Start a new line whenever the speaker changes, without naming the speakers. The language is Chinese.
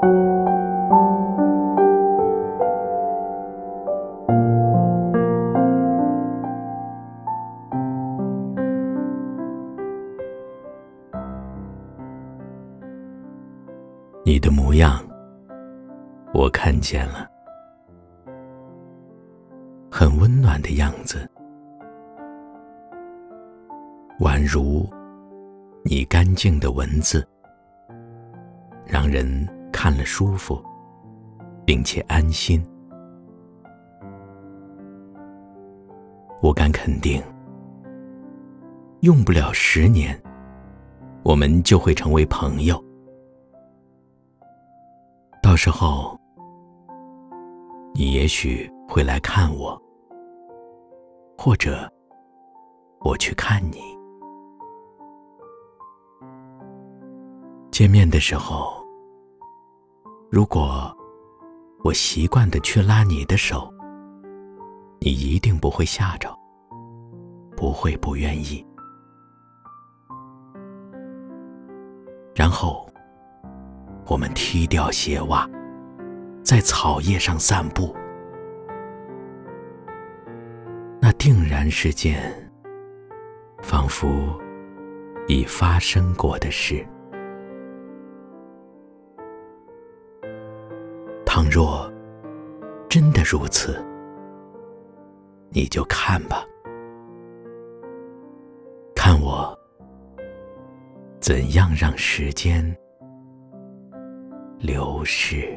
你的模样我看见了。很温暖的样子。宛如你干净的文字让人看了舒服，并且安心。我敢肯定，用不了十年，我们就会成为朋友。到时候，你也许会来看我，或者我去看你。见面的时候，如果我习惯的去拉你的手。你一定不会吓着，不会不愿意。然后，我们踢掉鞋袜，在草叶上散步，那定然是件仿佛已发生过的事。倘若真的如此，你就看吧，看我怎样让时间流逝。